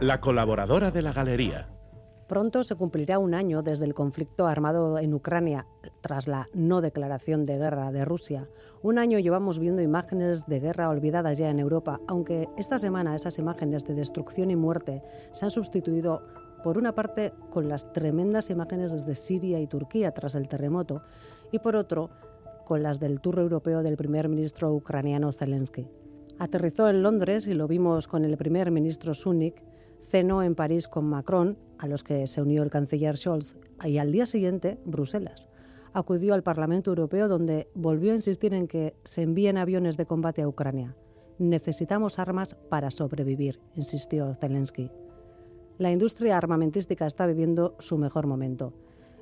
La colaboradora de la galería. Pronto se cumplirá un año desde el conflicto armado en Ucrania, tras la no declaración de guerra de Rusia. Un año llevamos viendo imágenes de guerra olvidadas ya en Europa, aunque esta semana esas imágenes de destrucción y muerte se han sustituido por una parte con las tremendas imágenes desde Siria y Turquía tras el terremoto y por otro con las del tour europeo del primer ministro ucraniano Zelensky. Aterrizó en Londres y lo vimos con el primer ministro Sunik, cenó en París con Macron, a los que se unió el canciller Scholz, y al día siguiente Bruselas. Acudió al Parlamento Europeo donde volvió a insistir en que se envíen aviones de combate a Ucrania. Necesitamos armas para sobrevivir, insistió Zelensky. La industria armamentística está viviendo su mejor momento.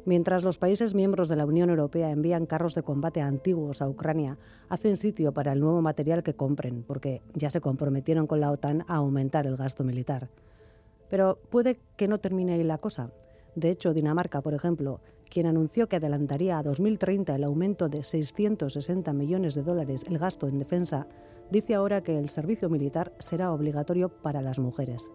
Mientras los países miembros de la Unión Europea envían carros de combate antiguos a Ucrania, hacen sitio para el nuevo material que compren, porque ya se comprometieron con la OTAN a aumentar el gasto militar. Pero puede que no termine ahí la cosa. De hecho, Dinamarca, por ejemplo, quien anunció que adelantaría a 2030 el aumento de 660 millones de dólares el gasto en defensa, dice ahora que el servicio militar será obligatorio para las mujeres.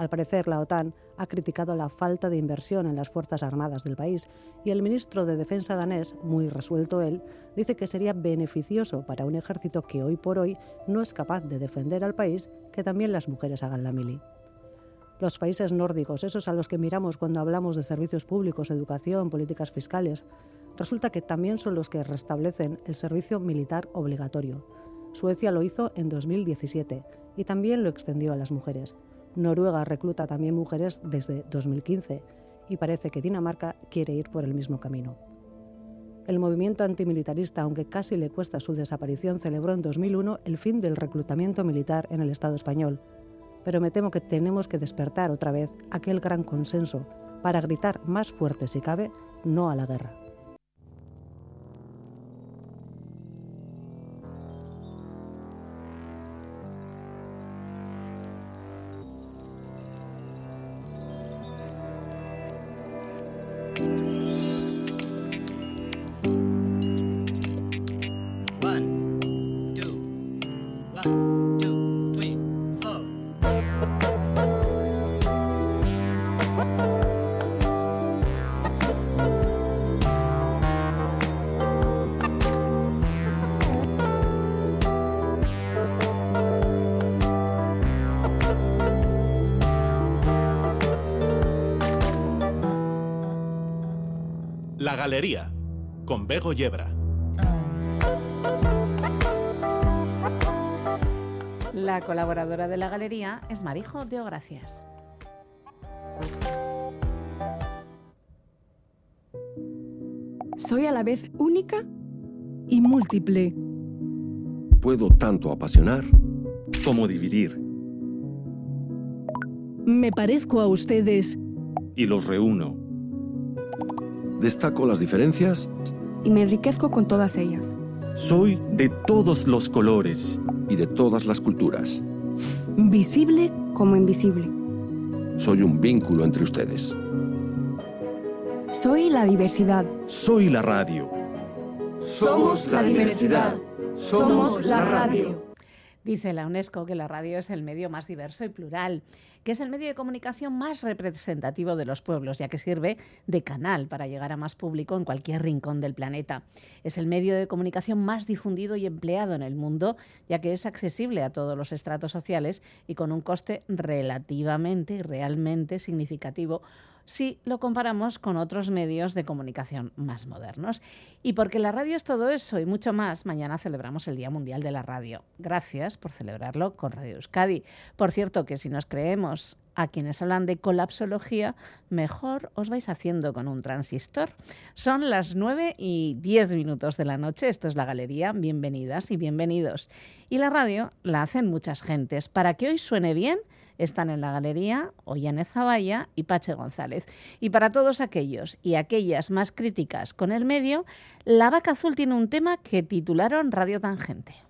Al parecer, la OTAN ha criticado la falta de inversión en las Fuerzas Armadas del país y el ministro de Defensa danés, muy resuelto él, dice que sería beneficioso para un ejército que hoy por hoy no es capaz de defender al país que también las mujeres hagan la mili. Los países nórdicos, esos a los que miramos cuando hablamos de servicios públicos, educación, políticas fiscales, resulta que también son los que restablecen el servicio militar obligatorio. Suecia lo hizo en 2017 y también lo extendió a las mujeres. Noruega recluta también mujeres desde 2015 y parece que Dinamarca quiere ir por el mismo camino. El movimiento antimilitarista, aunque casi le cuesta su desaparición, celebró en 2001 el fin del reclutamiento militar en el Estado español. Pero me temo que tenemos que despertar otra vez aquel gran consenso para gritar más fuerte si cabe no a la guerra. Yebra. La colaboradora de la galería es Marijo de Gracias. Soy a la vez única y múltiple. Puedo tanto apasionar como dividir. Me parezco a ustedes Y los reúno. Destaco las diferencias y me enriquezco con todas ellas. Soy de todos los colores. y de todas las culturas. Visible como invisible. Soy un vínculo entre ustedes. Soy la diversidad. Soy la radio. Somos la diversidad. Somos la radio. Dice la UNESCO que la radio es el medio más diverso y plural, que es el medio de comunicación más representativo de los pueblos, ya que sirve de canal para llegar a más público en cualquier rincón del planeta. Es el medio de comunicación más difundido y empleado en el mundo, ya que es accesible a todos los estratos sociales y con un coste relativamente y realmente significativo si lo comparamos con otros medios de comunicación más modernos. Y porque la radio es todo eso y mucho más, mañana celebramos el Día Mundial de la Radio. Gracias por celebrarlo con Radio Euskadi. Por cierto, que si nos creemos a quienes hablan de colapsología, mejor os vais haciendo con un transistor. Son las 9 y 10 minutos de la noche. Esto es la galería. Bienvenidas y bienvenidos. Y la radio la hacen muchas gentes. Para que hoy suene bien, están en la galería Ollane Zavalla y Pache González. Y para todos aquellos y aquellas más críticas con el medio, La Vaca Azul tiene un tema que titularon Radio Tangente.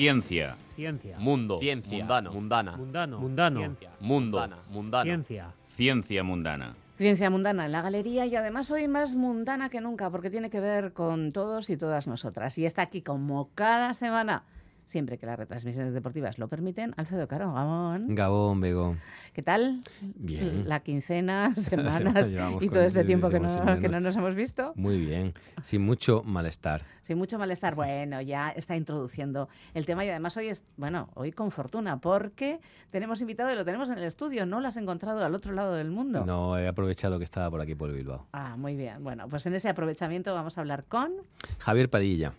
Ciencia. Ciencia. Mundo. Ciencia. Mundano. Mundana. Mundano. Mundano. Ciencia. Mundo. Mundana. Mundano. Ciencia. Ciencia mundana. Ciencia mundana en la galería y además hoy más mundana que nunca porque tiene que ver con todos y todas nosotras. Y está aquí como cada semana, siempre que las retransmisiones deportivas lo permiten, Alfredo Caro, Gabón. Gabón, Bego. ¿Qué tal? Bien. La quincena, semanas y todo este tiempo que no, que nos hemos visto. Muy bien. Sin mucho malestar. Sin mucho malestar. Bueno, ya está introduciendo el tema y además hoy es, bueno, hoy con fortuna porque tenemos invitado y lo tenemos en el estudio. No lo has encontrado al otro lado del mundo. No he aprovechado que estaba por aquí por Bilbao. Ah, muy bien. Bueno, pues en ese aprovechamiento vamos a hablar con... Javier Padilla.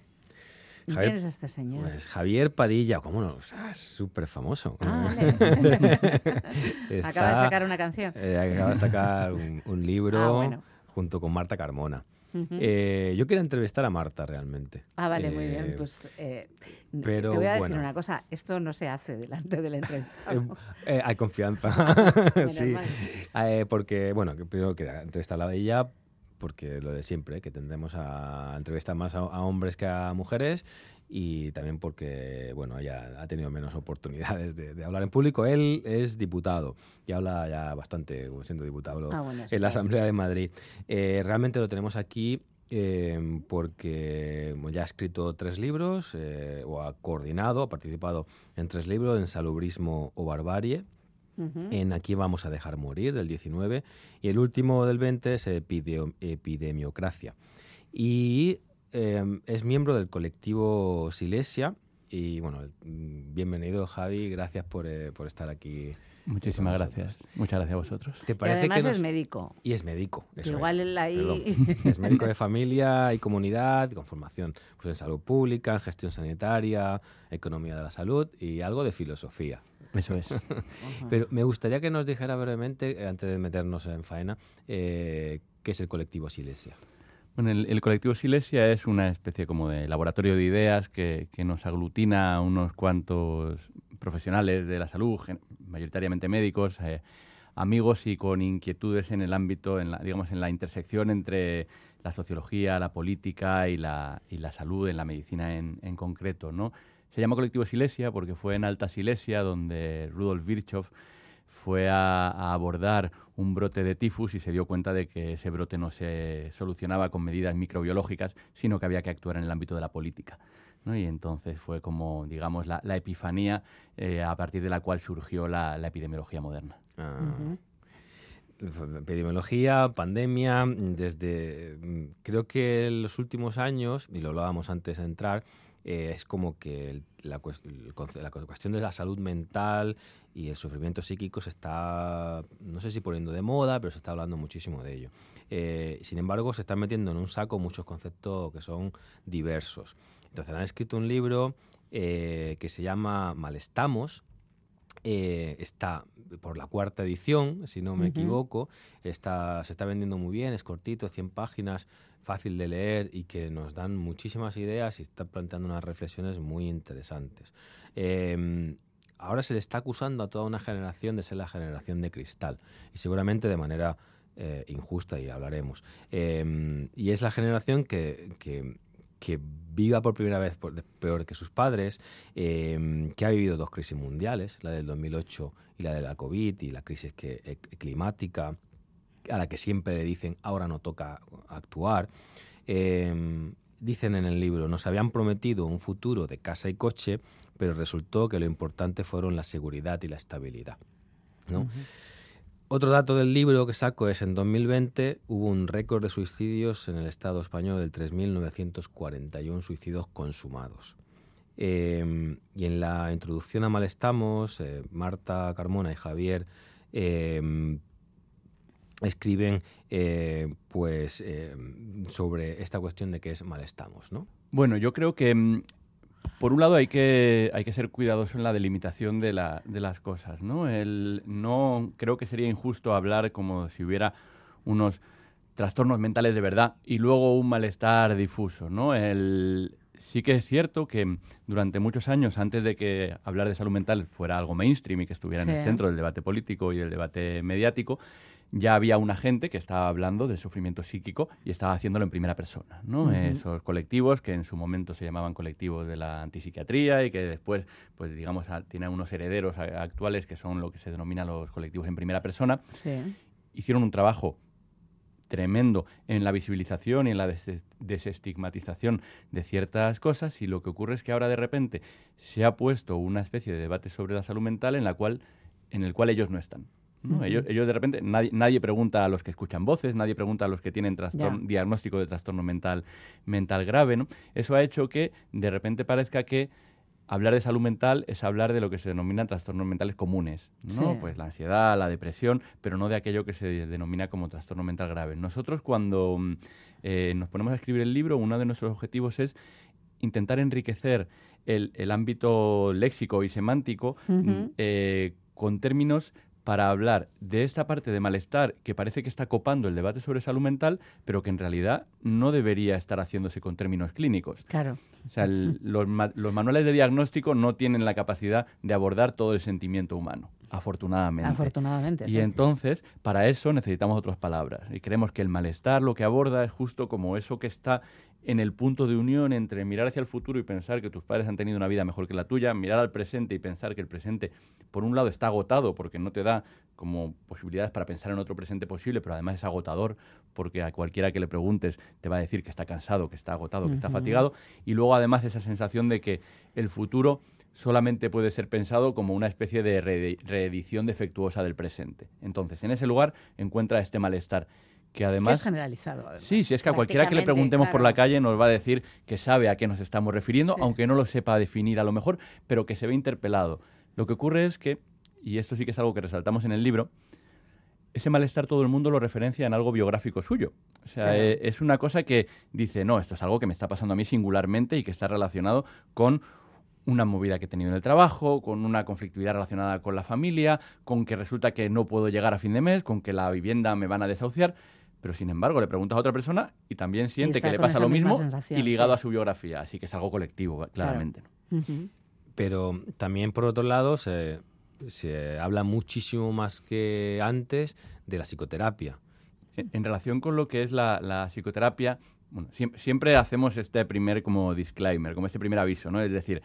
¿Y Javier- ¿Quién es este señor? Pues Javier Padilla, ¿cómo no? O sea, es súper famoso. Ah. Está- Acaba de sacar una canción. eh, acaba de sacar un, un libro Ah, bueno. junto con Marta Carmona. Eh, yo quería entrevistar a Marta realmente. Ah, vale, muy bien. Eh, Pues eh, pero te voy a decir bueno. una cosa. Esto no se hace delante del entrevistado. Eh, eh, hay confianza. Sí. porque, bueno, primero que entrevistarla a ella, porque lo de siempre, que tendemos a entrevistar más a, a hombres que a mujeres. Y también porque, bueno, ella ha tenido menos oportunidades de, de hablar en público. Él es diputado y habla ya bastante siendo diputado Ah, bueno, sí, en la. Asamblea de Madrid. Eh, realmente lo tenemos aquí eh, porque ya ha escrito tres libros, eh, o ha coordinado, ha participado en tres libros, en Salubrismo o Barbarie, En Aquí vamos a dejar morir, del 19, y el último del 20 es Epideo- Epidemiocracia. Y eh, es miembro del colectivo Silesia. Y bueno, mm, bienvenido Javi, gracias por, eh, por estar aquí. Muchísimas gracias. Muchas gracias a vosotros. ¿Te Y parece además que nos- es médico. Y es médico. Eso igual es. ahí... Es médico de familia y comunidad, con formación pues, en salud pública, en gestión sanitaria, economía de la salud y algo de filosofía. Eso es. Pero me gustaría que nos dijera brevemente, eh, antes de meternos en faena, eh, qué es el colectivo Silesia. Bueno, el, el colectivo Silesia es una especie como de laboratorio de ideas que, que nos aglutina a unos cuantos profesionales de la salud, mayoritariamente médicos, eh, amigos y con inquietudes en el ámbito, en la, digamos, en la intersección entre la sociología, la política y la, y la salud, en la medicina en, en concreto, ¿no? Se llama colectivo Silesia porque fue en Alta Silesia donde Rudolf Virchow fue a, a abordar un brote de tifus y se dio cuenta de que ese brote no se solucionaba con medidas microbiológicas, sino que había que actuar en el ámbito de la política. ¿no? Y entonces fue como, digamos, la, la epifanía eh, a partir de la cual surgió la, la epidemiología moderna. Ah, Epidemiología, pandemia, desde mm, creo que en los últimos años, y lo hablábamos antes de entrar, eh, es como que la, la cu- cuestión de la salud mental y el sufrimiento psíquico se está, no sé si poniendo de moda, pero se está hablando muchísimo de ello. Eh, sin embargo, se están metiendo en un saco muchos conceptos que son diversos. Entonces han escrito un libro eh, que se llama Malestamos, eh, está por la cuarta edición, si no me equivoco. Está, se está vendiendo muy bien, es cortito, 100 páginas, fácil de leer y que nos dan muchísimas ideas y está planteando unas reflexiones muy interesantes. Eh, ahora se le está acusando a toda una generación de ser la generación de cristal y seguramente de manera eh, injusta y hablaremos. Eh, y es la generación que, que, que viva por primera vez peor que sus padres, eh, que ha vivido dos crisis mundiales, la del 2008 y la de la COVID y la crisis que, eh, climática, a la que siempre le dicen ahora no toca actuar. Eh, dicen en el libro, nos habían prometido un futuro de casa y coche, pero resultó que lo importante fueron la seguridad y la estabilidad. ¿no? Otro dato del libro que saco es en 2020 hubo un récord de suicidios en el Estado español del 3.941 suicidios consumados. Eh, y en la introducción a Mal Estamos, eh, Marta Carmona y Javier eh, escriben eh, pues eh, sobre esta cuestión de qué es Mal Estamos, ¿no? Bueno, yo creo que mm, por un lado hay que, hay que ser cuidadoso en la delimitación de, la- de las cosas, ¿no? El, no creo que sería injusto hablar como si hubiera unos trastornos mentales de verdad y luego un malestar difuso, ¿no? El, sí que es cierto que durante muchos años, antes de que hablar de salud mental fuera algo mainstream y que estuviera en el centro del debate político y del debate mediático, ya había una gente que estaba hablando del sufrimiento psíquico y estaba haciéndolo en primera persona. ¿no? Esos colectivos que en su momento se llamaban colectivos de la antipsiquiatría y que después, pues digamos, a- tienen unos herederos a- actuales que son lo que se denomina los colectivos en primera persona, Sí. hicieron un trabajo tremendo en la visibilización y en la des- desestigmatización de ciertas cosas y lo que ocurre es que ahora de repente se ha puesto una especie de debate sobre la salud mental en la cual en el cual ellos no están. Ellos, ellos de repente, nadie, nadie pregunta a los que escuchan voces, nadie pregunta a los que tienen diagnóstico de trastorno mental, mental grave. ¿no? Eso ha hecho que de repente parezca que hablar de salud mental es hablar de lo que se denominan trastornos mentales comunes, ¿no? Sí. Pues la ansiedad, la depresión, pero no de aquello que se denomina como trastorno mental grave. Nosotros cuando eh, nos ponemos a escribir el libro, uno de nuestros objetivos es intentar enriquecer el, el ámbito léxico y semántico eh, con términos para hablar de esta parte de malestar que parece que está copando el debate sobre salud mental, pero que en realidad no debería estar haciéndose con términos clínicos. Claro. O sea, el- los, ma- los manuales de diagnóstico no tienen la capacidad de abordar todo el sentimiento humano, afortunadamente. Afortunadamente. Y sí. entonces, para eso necesitamos otras palabras. Y creemos que el malestar lo que aborda es justo como eso que está en el punto de unión entre mirar hacia el futuro y pensar que tus padres han tenido una vida mejor que la tuya, mirar al presente y pensar que el presente, por un lado, está agotado porque no te da como posibilidades para pensar en otro presente posible, pero además es agotador porque a cualquiera que le preguntes te va a decir que está cansado, que está agotado, que está fatigado. Y luego además esa sensación de que el futuro solamente puede ser pensado como una especie de reedi- reedición defectuosa del presente. Entonces, en ese lugar encuentra este malestar que además... es generalizado. además. Sí, si es que a cualquiera que le preguntemos por la calle nos va a decir que sabe a qué nos estamos refiriendo, Sí. aunque no lo sepa definir a lo mejor, pero que se ve interpelado. Lo que ocurre es que, y esto sí que es algo que resaltamos en el libro, ese malestar todo el mundo lo referencia en algo biográfico suyo. O sea, Claro. eh, es una cosa que dice, no, esto es algo que me está pasando a mí singularmente y que está relacionado con una movida que he tenido en el trabajo, con una conflictividad relacionada con la familia, con que resulta que no puedo llegar a fin de mes, con que la vivienda me van a desahuciar. Pero sin embargo, le preguntas a otra persona y también siente que le pasa lo mismo y ligado sí. a su biografía. Así que es algo colectivo, claramente. Pero también, por otro lado, se, se habla muchísimo más que antes de la psicoterapia. En, en relación con lo que es la, la psicoterapia, bueno, siem- siempre hacemos este primer como disclaimer, como este primer aviso, ¿no? Es decir,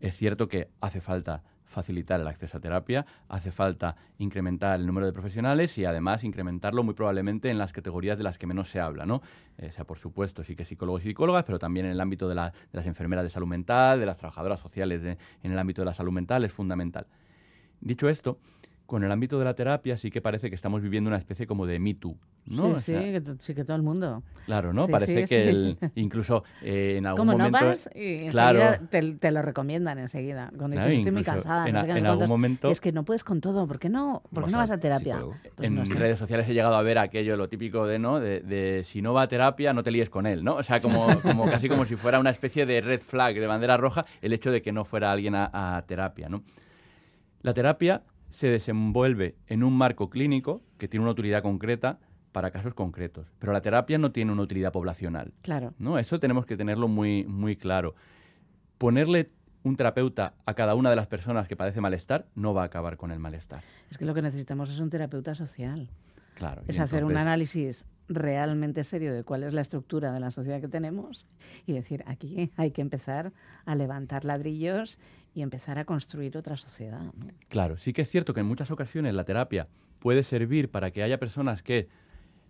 es cierto que hace falta facilitar el acceso a terapia, hace falta incrementar el número de profesionales y además incrementarlo muy probablemente en las categorías de las que menos se habla, ¿no? Eh, sea, por supuesto, sí que psicólogos y psicólogas, pero también en el ámbito de, la- de las enfermeras de salud mental, de las trabajadoras sociales en el ámbito de la salud mental, es fundamental. Dicho esto, con el ámbito de la terapia sí que parece que estamos viviendo una especie como de Me Too, ¿no? Sí, O sí, que sí, que todo el mundo. Claro, ¿no? Sí, Parece sí, que el- incluso eh, en algún Como no momento... vas, y Claro. enseguida te, te lo recomiendan enseguida. Cuando Claro, dices, estoy muy cansada, en no sé qué, en algún cuántos", momento- Es que no puedes con todo. ¿Por qué no, ¿por qué Vas no vas a terapia? Pues en no sé. redes sociales he llegado a ver aquello, lo típico de, ¿no? De, de si no va a terapia, no te líes con él, ¿no? O sea, como, como casi como si fuera una especie de red flag, de bandera roja, el hecho de que no fuera alguien a, a terapia, ¿no? La terapia se desenvuelve en un marco clínico que tiene una utilidad concreta para casos concretos, pero la terapia no tiene una utilidad poblacional. Claro. ¿no? Eso tenemos que tenerlo muy, muy claro. Ponerle un terapeuta a cada una de las personas que padece malestar no va a acabar con el malestar. Es que lo que necesitamos es un terapeuta social. Claro. Es hacer un análisis realmente serio de cuál es la estructura de la sociedad que tenemos y decir, aquí hay que empezar a levantar ladrillos y empezar a construir otra sociedad. ¿no? Claro, sí que es cierto que en muchas ocasiones la terapia puede servir para que haya personas que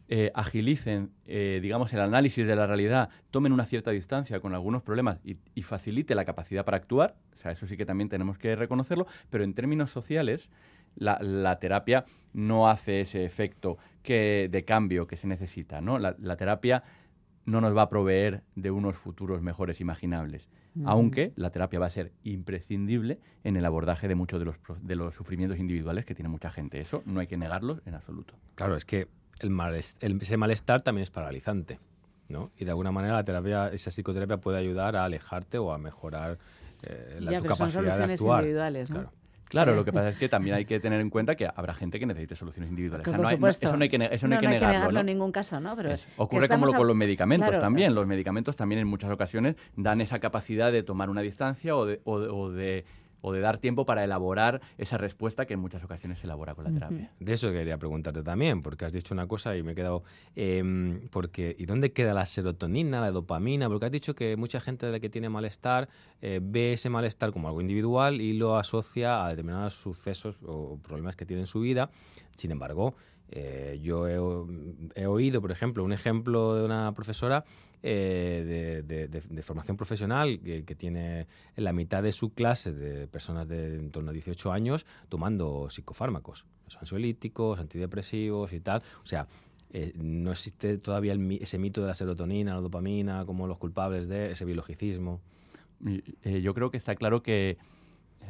eh, agilicen, eh, digamos, el análisis de la realidad, tomen una cierta distancia con algunos problemas y, y facilite la capacidad para actuar. O sea, eso sí que también tenemos que reconocerlo, pero en términos sociales, la, la terapia no hace ese efecto que, de cambio que se necesita. ¿no? La, la terapia no nos va a proveer de unos futuros mejores imaginables. Aunque la terapia va a ser imprescindible en el abordaje de muchos de los, pro- de los sufrimientos individuales que tiene mucha gente. Eso no hay que negarlo en absoluto. Claro, es que el el- ese malestar también es paralizante, ¿no? Y de alguna manera la terapia, esa psicoterapia puede ayudar a alejarte o a mejorar eh, la, Ya, tu pero son capacidad de soluciones actuar. individuales, ¿no? Claro. Claro, lo que pasa es que también hay que tener en cuenta que habrá gente que necesite soluciones individuales. O sea, no hay- no- eso no hay que, eso no hay que negarlo. ¿no? en ningún caso, ¿no? Pero Ocurre como lo con los medicamentos Claro. también. Los medicamentos también en muchas ocasiones dan esa capacidad de tomar una distancia o de, o o de o de dar tiempo para elaborar esa respuesta que en muchas ocasiones se elabora con la terapia. De eso quería preguntarte también, porque has dicho una cosa y me he quedado... em, porque, ¿Y dónde queda la serotonina, la dopamina? Porque has dicho que mucha gente de la que tiene malestar eh, ve ese malestar como algo individual y lo asocia a determinados sucesos o problemas que tiene en su vida. Sin embargo, eh, yo he, oído, por ejemplo, un ejemplo de una profesora eh, de, de- de- formación profesional que, que tiene en la mitad de su clase de personas de en torno a 18 años tomando psicofármacos, ansiolíticos, antidepresivos y tal. O sea, eh, no existe todavía el ese mito de la serotonina, la dopamina, como los culpables de ese biologicismo. Eh, yo creo que está claro que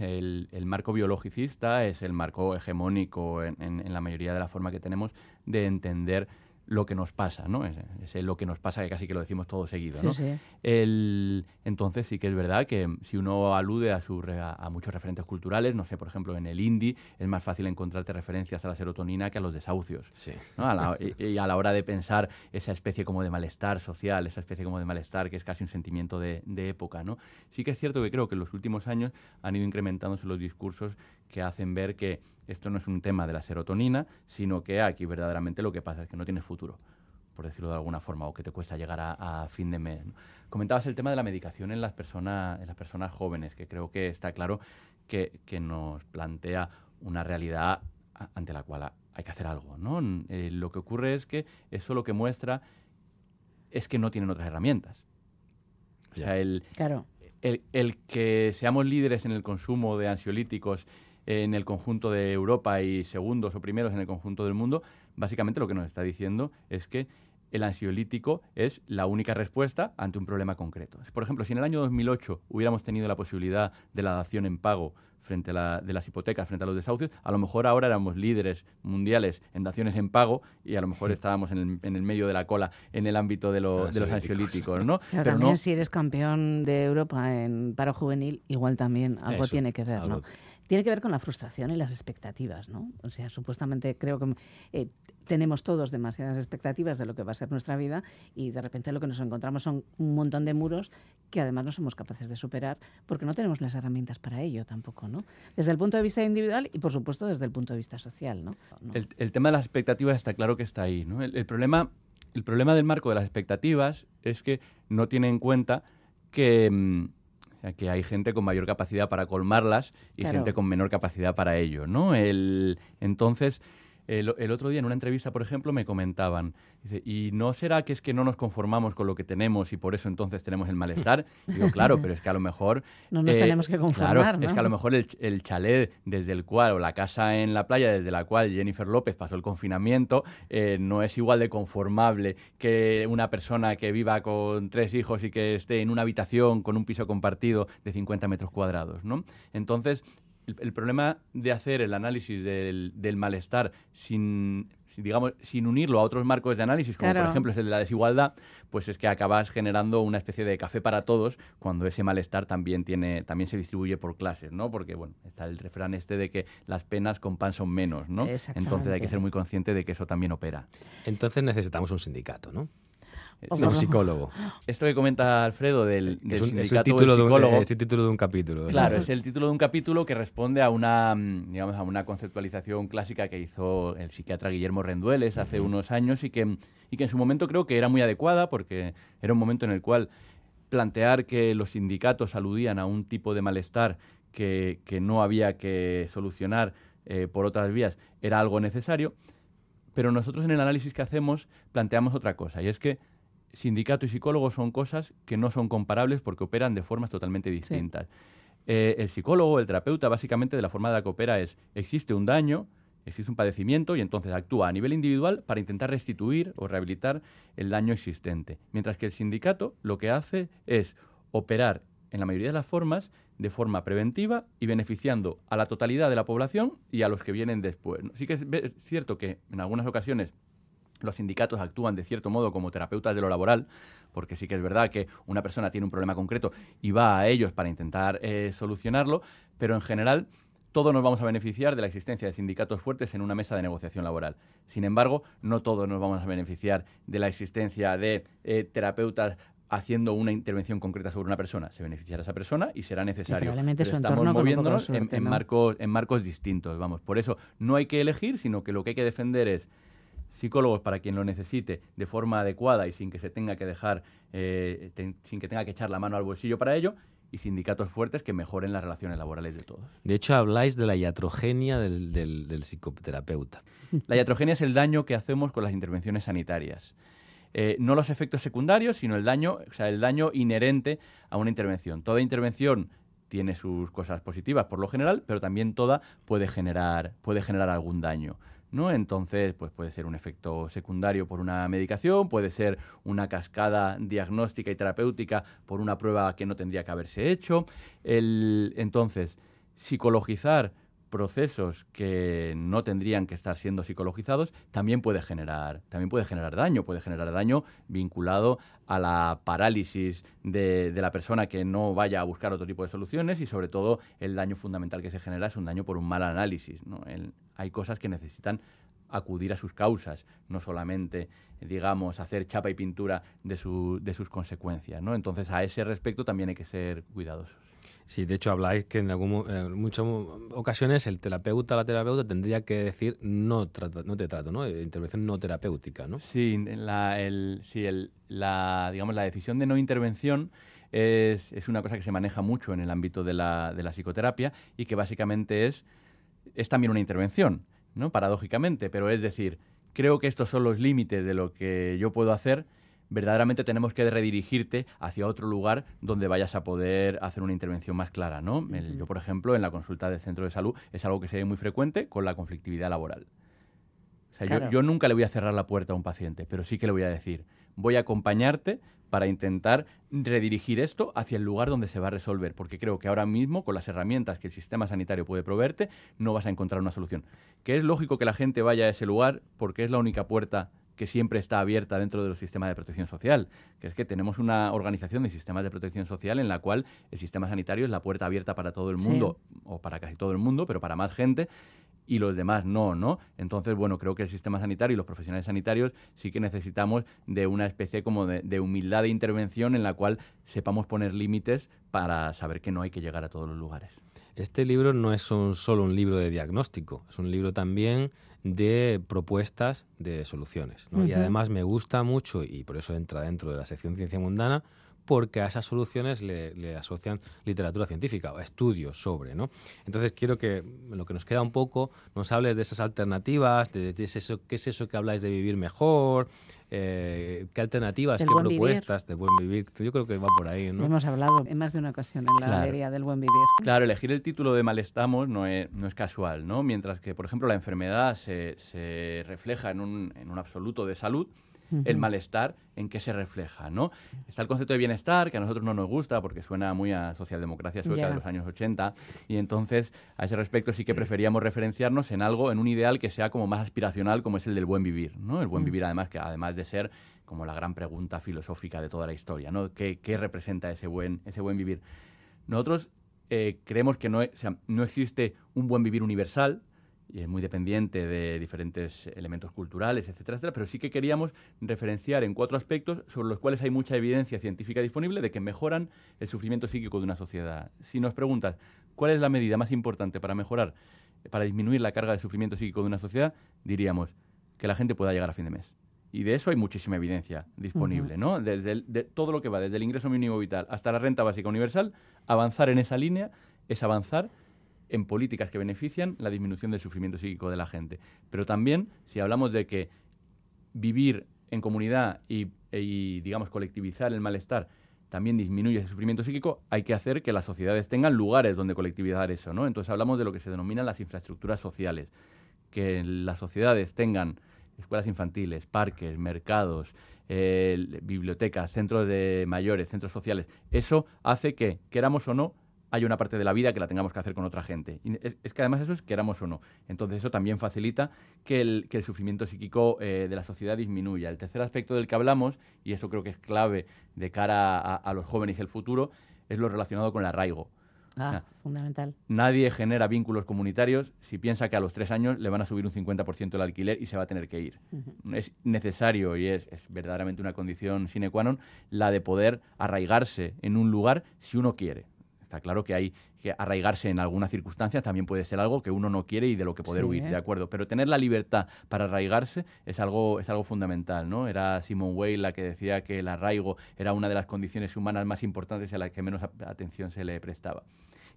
el, el marco biologicista es el marco hegemónico en, en- en la mayoría de la forma que tenemos de entender lo que nos pasa, ¿no? Es, es lo que nos pasa que casi que lo decimos todo seguido, Sí, ¿no? sí. El- entonces sí que es verdad que si uno alude a, su re- a muchos referentes culturales, no sé, por ejemplo, en el indie es más fácil encontrarte referencias a la serotonina que a los desahucios. Sí. ¿no? A la- y, y a la hora de pensar esa especie como de malestar social, esa especie como de malestar que es casi un sentimiento de, de época. ¿no? Sí que es cierto que creo que en los últimos años han ido incrementándose los discursos que hacen ver que esto no es un tema de la serotonina, sino que aquí verdaderamente lo que pasa es que no tienes futuro por decirlo de alguna forma, o que te cuesta llegar a, a fin de mes. ¿no? Comentabas el tema de la medicación en las, personas, en las personas jóvenes, que creo que está claro que, que nos plantea una realidad ante la cual ha- hay que hacer algo. ¿no? Eh, lo que ocurre es que eso lo que muestra es que no tienen otras herramientas. O sea, el, Claro. el, el que seamos líderes en el consumo de ansiolíticos en el conjunto de Europa y segundos o primeros en el conjunto del mundo, básicamente lo que nos está diciendo es que el ansiolítico es la única respuesta ante un problema concreto. Por ejemplo, si en el año 2008 hubiéramos tenido la posibilidad de la dación en pago frente a la, de las hipotecas, frente a los desahucios, a lo mejor ahora éramos líderes mundiales en daciones en pago y a lo mejor estábamos en el, en el medio de la cola en el ámbito de, lo- de los Ansiolíticos. ¿no? Pero también no- si eres campeón de Europa en paro juvenil, igual también algo Eso, tiene que ver, ¿no? Tiene que ver con la frustración y las expectativas, ¿no? O sea, supuestamente creo que eh, tenemos todos demasiadas expectativas de lo que va a ser nuestra vida y de repente lo que nos encontramos son un montón de muros que además no somos capaces de superar porque no tenemos las herramientas para ello tampoco, ¿no? Desde el punto de vista individual y por supuesto desde el punto de vista social, ¿no? El, tema de las expectativas está claro que está ahí. ¿no? El, problema, el problema del marco de las expectativas es que no tiene en cuenta que, mm, que hay gente con mayor capacidad para colmarlas y Claro. gente con menor capacidad para ello. ¿no? El, entonces, el, el otro día en una entrevista, por ejemplo, me comentaban, dice, ¿y no será que es que no nos conformamos con lo que tenemos y por eso entonces tenemos el malestar? Y digo, claro, pero es que a lo mejor... No nos eh, tenemos que conformar, Claro, es que a lo mejor el, el chalet desde el cual, o la casa en la playa desde la cual Jennifer López pasó el confinamiento, eh, no es igual de conformable que una persona que viva con tres hijos y que esté en una habitación con un piso compartido de 50 metros cuadrados, ¿no? Entonces, el, el problema de hacer el análisis del, del malestar sin, sin, digamos, sin unirlo a otros marcos de análisis, como Claro. por ejemplo es el de la desigualdad, pues es que acabas generando una especie de café para todos cuando ese malestar también tiene también se distribuye por clases, ¿no? Porque bueno, está el refrán este de que las penas con pan son menos, ¿no? Entonces hay que ser muy consciente de que eso también opera. Entonces necesitamos un sindicato, ¿no? O No, psicólogo. Esto que comenta Alfredo del, es, un, es el sindicato título del de un, psicólogo, es el título de un capítulo. Claro, ¿no? es el título de un capítulo que responde a una, mm, digamos, a una conceptualización clásica que hizo el psiquiatra Guillermo Rendueles hace unos años y que, y que en su momento creo que era muy adecuada porque era un momento en el cual plantear que los sindicatos aludían a un tipo de malestar que, que no había que solucionar eh, por otras vías era algo necesario, pero nosotros en el análisis que hacemos planteamos otra cosa, y es que sindicato y psicólogo son cosas que no son comparables porque operan de formas totalmente distintas. Eh, el psicólogo, el terapeuta, básicamente de la forma de la que opera es, existe un daño, existe un padecimiento y entonces actúa a nivel individual para intentar restituir o rehabilitar el daño existente. Mientras que el sindicato lo que hace es operar en la mayoría de las formas de forma preventiva y beneficiando a la totalidad de la población y a los que vienen después. ¿no? Sí que es cierto que en algunas ocasiones los sindicatos actúan de cierto modo como terapeutas de lo laboral, porque sí que es verdad que una persona tiene un problema concreto y va a ellos para intentar eh, solucionarlo, pero en general todos nos vamos a beneficiar de la existencia de sindicatos fuertes en una mesa de negociación laboral. Sin embargo, no todos nos vamos a beneficiar de la existencia de eh, terapeutas haciendo una intervención concreta sobre una persona. Se beneficiará esa persona y será necesario. probablemente su estamos entorno de moviéndonos en, suerte, en ¿no? marcos, en marcos distintos. Vamos, por eso no hay que elegir, sino que lo que hay que defender es psicólogos para quien lo necesite de forma adecuada y sin que se tenga que dejar, eh, ten- sin que tenga que echar la mano al bolsillo para ello, y sindicatos fuertes que mejoren las relaciones laborales de todos. De hecho, habláis de la iatrogenia del, del- del psicoterapeuta. La iatrogenia es el daño que hacemos con las intervenciones sanitarias. Eh, no los efectos secundarios, sino el daño, o sea, el daño inherente a una intervención. Toda intervención tiene sus cosas positivas por lo general, pero también toda puede generar, puede generar algún daño. ¿No? Entonces, pues puede ser un efecto secundario por una medicación, puede ser una cascada diagnóstica y terapéutica por una prueba que no tendría que haberse hecho. El- entonces, psicologizar procesos que no tendrían que estar siendo psicologizados también puede generar también puede generar daño puede generar daño vinculado a la parálisis de, de la persona que no vaya a buscar otro tipo de soluciones y sobre todo el daño fundamental que se genera es un daño por un mal análisis ¿no? Hay cosas que necesitan acudir a sus causas, no solamente, digamos, hacer chapa y pintura de, su- de sus consecuencias, ¿no? Entonces, a ese respecto también hay que ser cuidadosos. Sí, de hecho habláis que en, algún, en muchas ocasiones el terapeuta la terapeuta tendría que decir no, trata- no te trato, ¿no? Eh, Intervención no terapéutica, ¿no? Sí, la, el, sí, el- la, digamos, la decisión de no intervención es, es una cosa que se maneja mucho en el ámbito de la, de la psicoterapia y que básicamente es, es también una intervención, ¿no? paradójicamente, pero es decir, creo que estos son los límites de lo que yo puedo hacer, verdaderamente tenemos que redirigirte hacia otro lugar donde vayas a poder hacer una intervención más clara. ¿no? El- yo, por ejemplo, en la consulta del centro de salud es algo que se ve muy frecuente con la conflictividad laboral. O sea, yo- yo, nunca le voy a cerrar la puerta a un paciente, pero sí que le voy a decir, voy a acompañarte para intentar redirigir esto hacia el lugar donde se va a resolver, porque creo que ahora mismo, con las herramientas que el sistema sanitario puede proveerte, no vas a encontrar una solución. Que es lógico que la gente vaya a ese lugar porque es la única puerta que siempre está abierta dentro de los sistemas de protección social, que es que tenemos una organización de sistemas de protección social en la cual el sistema sanitario es la puerta abierta para todo el Sí. mundo, o para casi todo el mundo, pero para más gente, y los demás no, ¿no? Entonces, bueno, creo que el sistema sanitario y los profesionales sanitarios sí que necesitamos de una especie como de, de humildad de intervención en la cual sepamos poner límites para saber que no hay que llegar a todos los lugares. Este libro no es un- solo un libro de diagnóstico, es un libro también de propuestas de soluciones. ¿no? Y además me gusta mucho, y por eso entra dentro de la sección Ciencia Mundana, porque a esas soluciones le, le asocian literatura científica o estudios sobre. ¿no? Entonces quiero que, lo que nos queda un poco, nos hables de esas alternativas, de, de eso, qué es eso que habláis de vivir mejor, eh, qué alternativas, Del qué buen vivir. propuestas de buen vivir. Yo creo que va por ahí. ¿no? Hemos hablado en más de una ocasión en la Claro. galería del buen vivir. Claro, elegir el título de Malestamos no es, no es casual, ¿no? Mientras que, por ejemplo, la enfermedad se, se refleja en un, en un absoluto de salud, el malestar, ¿en qué se refleja, no? Está el concepto de bienestar, que a nosotros no nos gusta porque suena muy a socialdemocracia sueca de los años 80, y entonces, a ese respecto, sí que preferíamos referenciarnos en algo, en un ideal que sea como más aspiracional, como es el del buen vivir, ¿no? El buen Mm. vivir, además, que además de ser como la gran pregunta filosófica de toda la historia, ¿no? ¿Qué, qué representa ese buen, ese buen vivir? Nosotros eh, creemos que no, o sea, no existe un buen vivir universal, y es muy dependiente de diferentes elementos culturales, etcétera, etcétera, pero sí que queríamos referenciar en cuatro aspectos sobre los cuales hay mucha evidencia científica disponible de que mejoran el sufrimiento psíquico de una sociedad. Si nos preguntas cuál es la medida más importante para mejorar, para disminuir la carga de sufrimiento psíquico de una sociedad, diríamos que la gente pueda llegar a fin de mes. Y de eso hay muchísima evidencia disponible, ¿no? Desde el- de todo lo que va, desde el ingreso mínimo vital hasta la renta básica universal, avanzar en esa línea es avanzar en políticas que benefician la disminución del sufrimiento psíquico de la gente. Pero también, si hablamos de que vivir en comunidad y, y, digamos, colectivizar el malestar también disminuye ese sufrimiento psíquico, hay que hacer que las sociedades tengan lugares donde colectivizar eso, ¿no? Entonces hablamos de lo que se denominan las infraestructuras sociales, que las sociedades tengan escuelas infantiles, parques, mercados, eh, bibliotecas, centros de mayores, centros sociales. Eso hace que, queramos o no, hay una parte de la vida que la tengamos que hacer con otra gente. Y es, es que además eso es queramos o no. Entonces eso también facilita que el, que el sufrimiento psíquico eh, de la sociedad disminuya. El tercer aspecto del que hablamos, y eso creo que es clave de cara a, a los jóvenes y el futuro, es lo relacionado con el arraigo. Ah, fundamental. Nadie genera vínculos comunitarios si piensa que a los tres años le van a subir un 50% el alquiler y se va a tener que ir. Es necesario y es, es, verdaderamente una condición sine qua non la de poder arraigarse en un lugar si uno quiere. Está claro que hay que arraigarse en alguna circunstancia también puede ser algo que uno no quiere y de lo que poder Sí, huir, ¿eh? de acuerdo. Pero tener la libertad para arraigarse es algo, es algo fundamental, ¿no? Era Simone Weil la que decía que el arraigo era una de las condiciones humanas más importantes y a las que menos atención se le prestaba.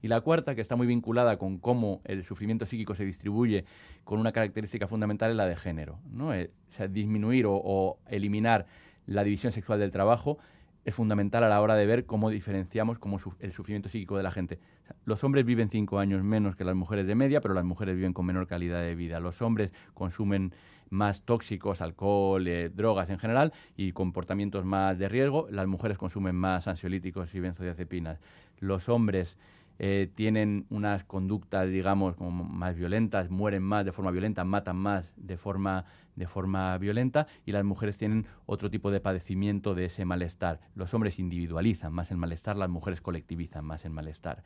Y la cuarta, que está muy vinculada con cómo el sufrimiento psíquico se distribuye con una característica fundamental, es la de género. ¿no? Eh, o sea, disminuir o, o eliminar la división sexual del trabajo es fundamental a la hora de ver cómo diferenciamos cómo el sufrimiento psíquico de la gente. Los hombres viven cinco años menos que las mujeres de media, pero las mujeres viven con menor calidad de vida. Los hombres consumen más tóxicos, alcohol, eh, drogas en general y comportamientos más de riesgo. Las mujeres consumen más ansiolíticos y benzodiazepinas. Los hombres eh, tienen unas conductas, digamos, más violentas, mueren más de forma violenta, matan más de forma, de forma violenta y las mujeres tienen otro tipo de padecimiento de ese malestar. Los hombres individualizan más el malestar, las mujeres colectivizan más el malestar.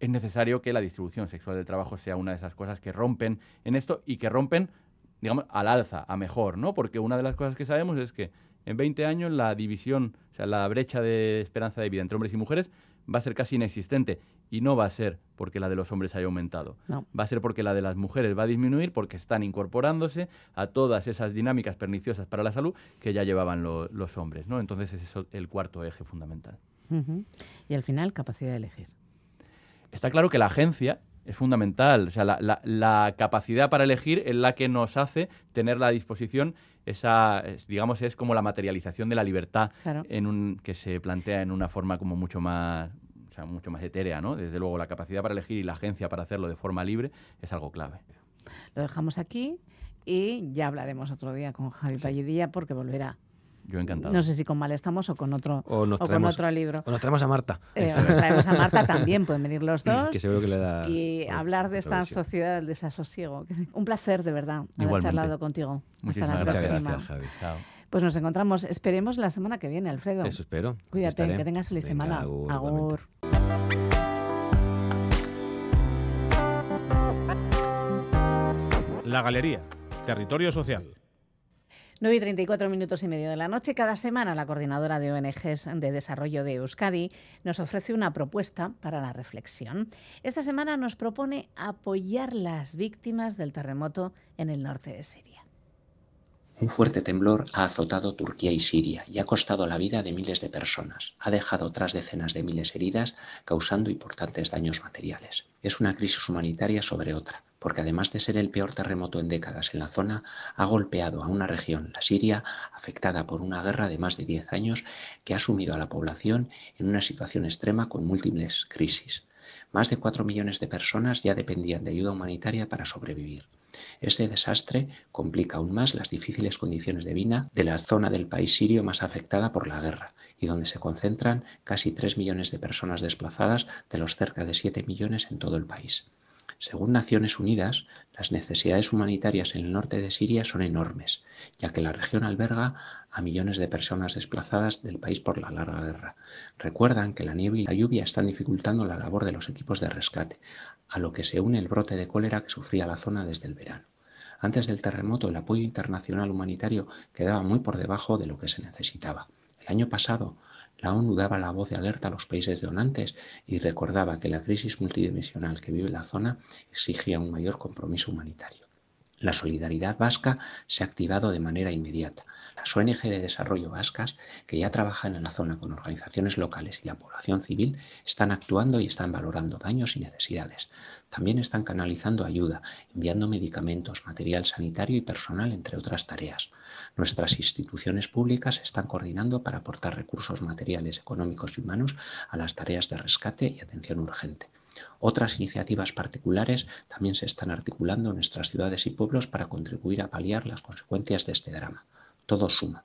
Es necesario que la distribución sexual del trabajo sea una de esas cosas que rompen en esto y que rompen, digamos, al alza, a mejor, ¿no? Porque una de las cosas que sabemos es que en 20 años la división, o sea, la brecha de esperanza de vida entre hombres y mujeres va a ser casi inexistente y no va a ser porque la de los hombres haya aumentado. No. Va a ser porque la de las mujeres va a disminuir porque están incorporándose a todas esas dinámicas perniciosas para la salud que ya llevaban lo- los hombres, ¿no? Entonces ese es el cuarto eje fundamental. Y al final, capacidad de elegir. Está claro que la agencia es fundamental. O sea, la, la- la capacidad para elegir es la que nos hace tener la disposición, esa, es- digamos, es como la materialización de la libertad Claro. en un, que se plantea en una forma como mucho más, o sea, mucho más etérea, ¿no? Desde luego, la capacidad para elegir y la agencia para hacerlo de forma libre es algo clave. Lo dejamos aquí y ya hablaremos otro día con Javi Palledilla porque volverá. Yo encantado. No sé si con Mal estamos o con otro, O nos o con otro libro. o nos traemos a Marta. Eh, os traemos a Marta también, pueden venir los dos. Que seguro que le da. y hablar de esta sociedad del desasosiego. Un placer, de verdad, haber Igualmente. charlado contigo. Hasta Muchísimas la Muchas gracias. próxima. gracias, Javi. Chao. Pues nos encontramos, esperemos la semana que viene, Alfredo. Eso espero. Cuídate, estaré. que tengas feliz Venga, semana. agur, Agur. La Galería, territorio social. 9 y 34 minutos y medio de la noche. Cada semana la coordinadora de ONGs de desarrollo de Euskadi nos ofrece una propuesta para la reflexión. Esta semana nos propone apoyar las víctimas del terremoto en el norte de Siria. Un fuerte temblor ha azotado Turquía y Siria y ha costado la vida de miles de personas. Ha dejado otras decenas de miles heridas, causando importantes daños materiales. Es una crisis humanitaria sobre otra, porque además de ser el peor terremoto en décadas en la zona, ha golpeado a una región, la Siria, afectada por una guerra de más de 10 años que ha sumido a la población en una situación extrema con múltiples crisis. Más de 4 millones de personas ya dependían de ayuda humanitaria para sobrevivir. Este desastre complica aún más las difíciles condiciones de vida de la zona del país sirio más afectada por la guerra y donde se concentran casi 3 millones de personas desplazadas de los cerca de 7 millones en todo el país. Según Naciones Unidas, las necesidades humanitarias en el norte de Siria son enormes, ya que la región alberga a millones de personas desplazadas del país por la larga guerra. Recuerdan que la nieve y la lluvia están dificultando la labor de los equipos de rescate, a lo que se une el brote de cólera que sufría la zona desde el verano. Antes del terremoto, el apoyo internacional humanitario quedaba muy por debajo de lo que se necesitaba. El año pasado, la ONU daba la voz de alerta a los países donantes y recordaba que la crisis multidimensional que vive la zona exigía un mayor compromiso humanitario. La solidaridad vasca se ha activado de manera inmediata. Las ONG de desarrollo vascas, que ya trabajan en la zona con organizaciones locales y la población civil, están actuando y están valorando daños y necesidades. También están canalizando ayuda, enviando medicamentos, material sanitario y personal, entre otras tareas. Nuestras instituciones públicas se están coordinando para aportar recursos materiales, económicos y humanos a las tareas de rescate y atención urgente. Otras iniciativas particulares también se están articulando en nuestras ciudades y pueblos para contribuir a paliar las consecuencias de este drama. Todo suma.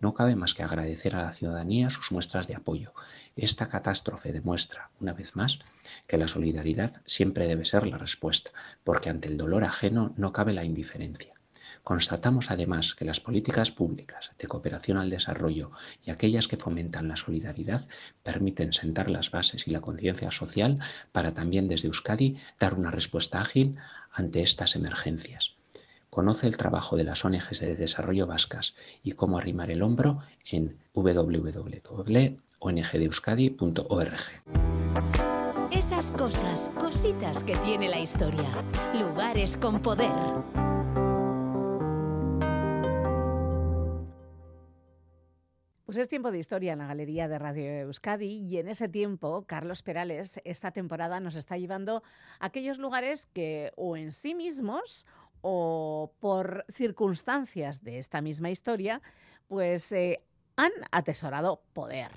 No cabe más que agradecer a la ciudadanía sus muestras de apoyo. Esta catástrofe demuestra, una vez más, que la solidaridad siempre debe ser la respuesta, porque ante el dolor ajeno no cabe la indiferencia. Constatamos además que las políticas públicas de cooperación al desarrollo y aquellas que fomentan la solidaridad permiten sentar las bases y la conciencia social para también desde Euskadi dar una respuesta ágil ante estas emergencias. Conoce el trabajo de las ONGs de desarrollo vascas y cómo arrimar el hombro en www.ongdeuskadi.org. Esas cosas, cositas que tiene la historia. Lugares con poder. Pues es tiempo de historia en la Galería de Radio Euskadi y en ese tiempo Carlos Perales esta temporada nos está llevando a aquellos lugares que o en sí mismos o por circunstancias de esta misma historia pues eh, han atesorado poder.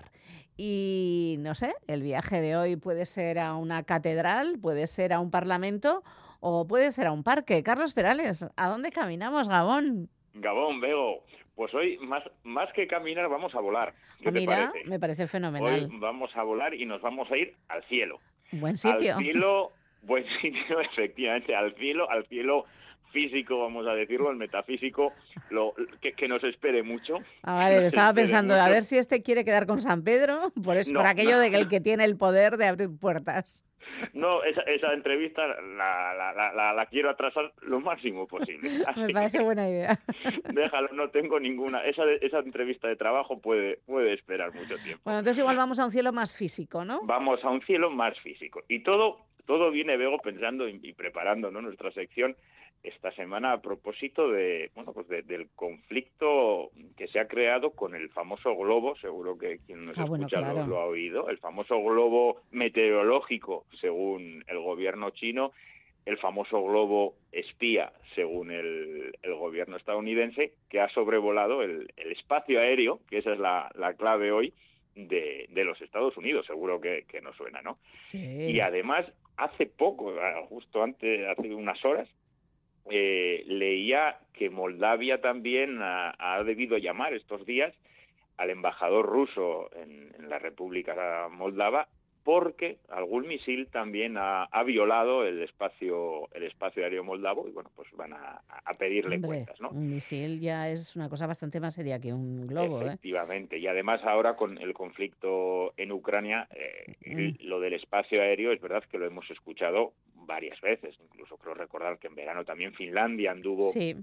Y no sé, el viaje de hoy puede ser a una catedral, puede ser a un parlamento o puede ser a un parque. Carlos Perales, ¿a dónde caminamos, Gabón? Gabón, Bego. Pues hoy, más, más que caminar, vamos a volar. ¿Qué Ah, te Mira, parece? me parece fenomenal. Hoy vamos a volar y nos vamos a ir al cielo. Buen sitio. Al cielo, buen sitio, efectivamente, al cielo, al cielo físico, vamos a decirlo, el metafísico, lo, que, que nos espere mucho. Ah, vale, estaba pensando, a ver si este quiere quedar con San Pedro, por, eso, No, por aquello no. de que el que tiene el poder de abrir puertas. No, esa, esa entrevista la, la, la, la- quiero atrasar lo máximo posible. Así Me parece buena idea. Déjalo, no tengo ninguna. Esa, esa entrevista de trabajo puede, puede esperar mucho tiempo. Bueno, entonces igual vamos a un cielo más físico, ¿no? Vamos a un cielo más físico. Y todo, todo viene, Bego, pensando y, y preparando ¿no? nuestra sección esta semana a propósito de, bueno, pues de- del conflicto que se ha creado con el famoso globo, seguro que quien nos Ah, escucha lo- claro. lo, ha oído, el famoso globo meteorológico, según el gobierno chino, el famoso globo espía, según el, el gobierno estadounidense, que ha sobrevolado el, el espacio aéreo, que esa es la, la clave hoy, de, de los Estados Unidos, seguro que, que nos suena, ¿no? Sí. Y además, hace poco, justo antes, hace unas horas, eh, leía que Moldavia también ha, debido llamar estos días al embajador ruso en, en la República Moldava porque algún misil también ha, ha violado el espacio el espacio aéreo moldavo y bueno pues van a, a pedirle Hombre, cuentas no un misil ya es una cosa bastante más seria que un globo, ¿eh? Efectivamente, y además ahora con el conflicto en Ucrania, eh, Mm. lo del espacio aéreo es verdad que lo hemos escuchado varias veces, incluso creo recordar que en verano también Finlandia anduvo Sí,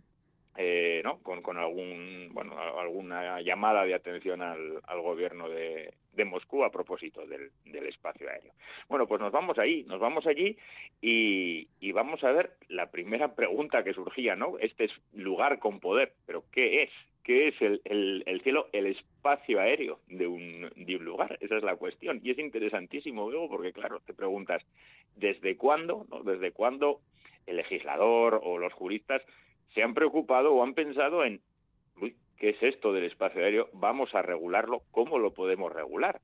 eh, ¿no? con, algún bueno alguna llamada de atención al, al gobierno de, de Moscú a propósito del, espacio aéreo. Bueno, pues nos vamos ahí, nos vamos allí y, vamos a ver la primera pregunta que surgía, ¿no? Este es lugar con poder, pero ¿qué es? ¿Qué es el, el, el cielo, el espacio aéreo de un, de un lugar? Esa es la cuestión. Y es interesantísimo, luego, porque claro, te preguntas, ¿desde cuándo, no? ¿Desde cuándo el legislador o los juristas se han preocupado o han pensado en, uy, ¿qué es esto del espacio aéreo? Vamos a regularlo, ¿cómo lo podemos regular?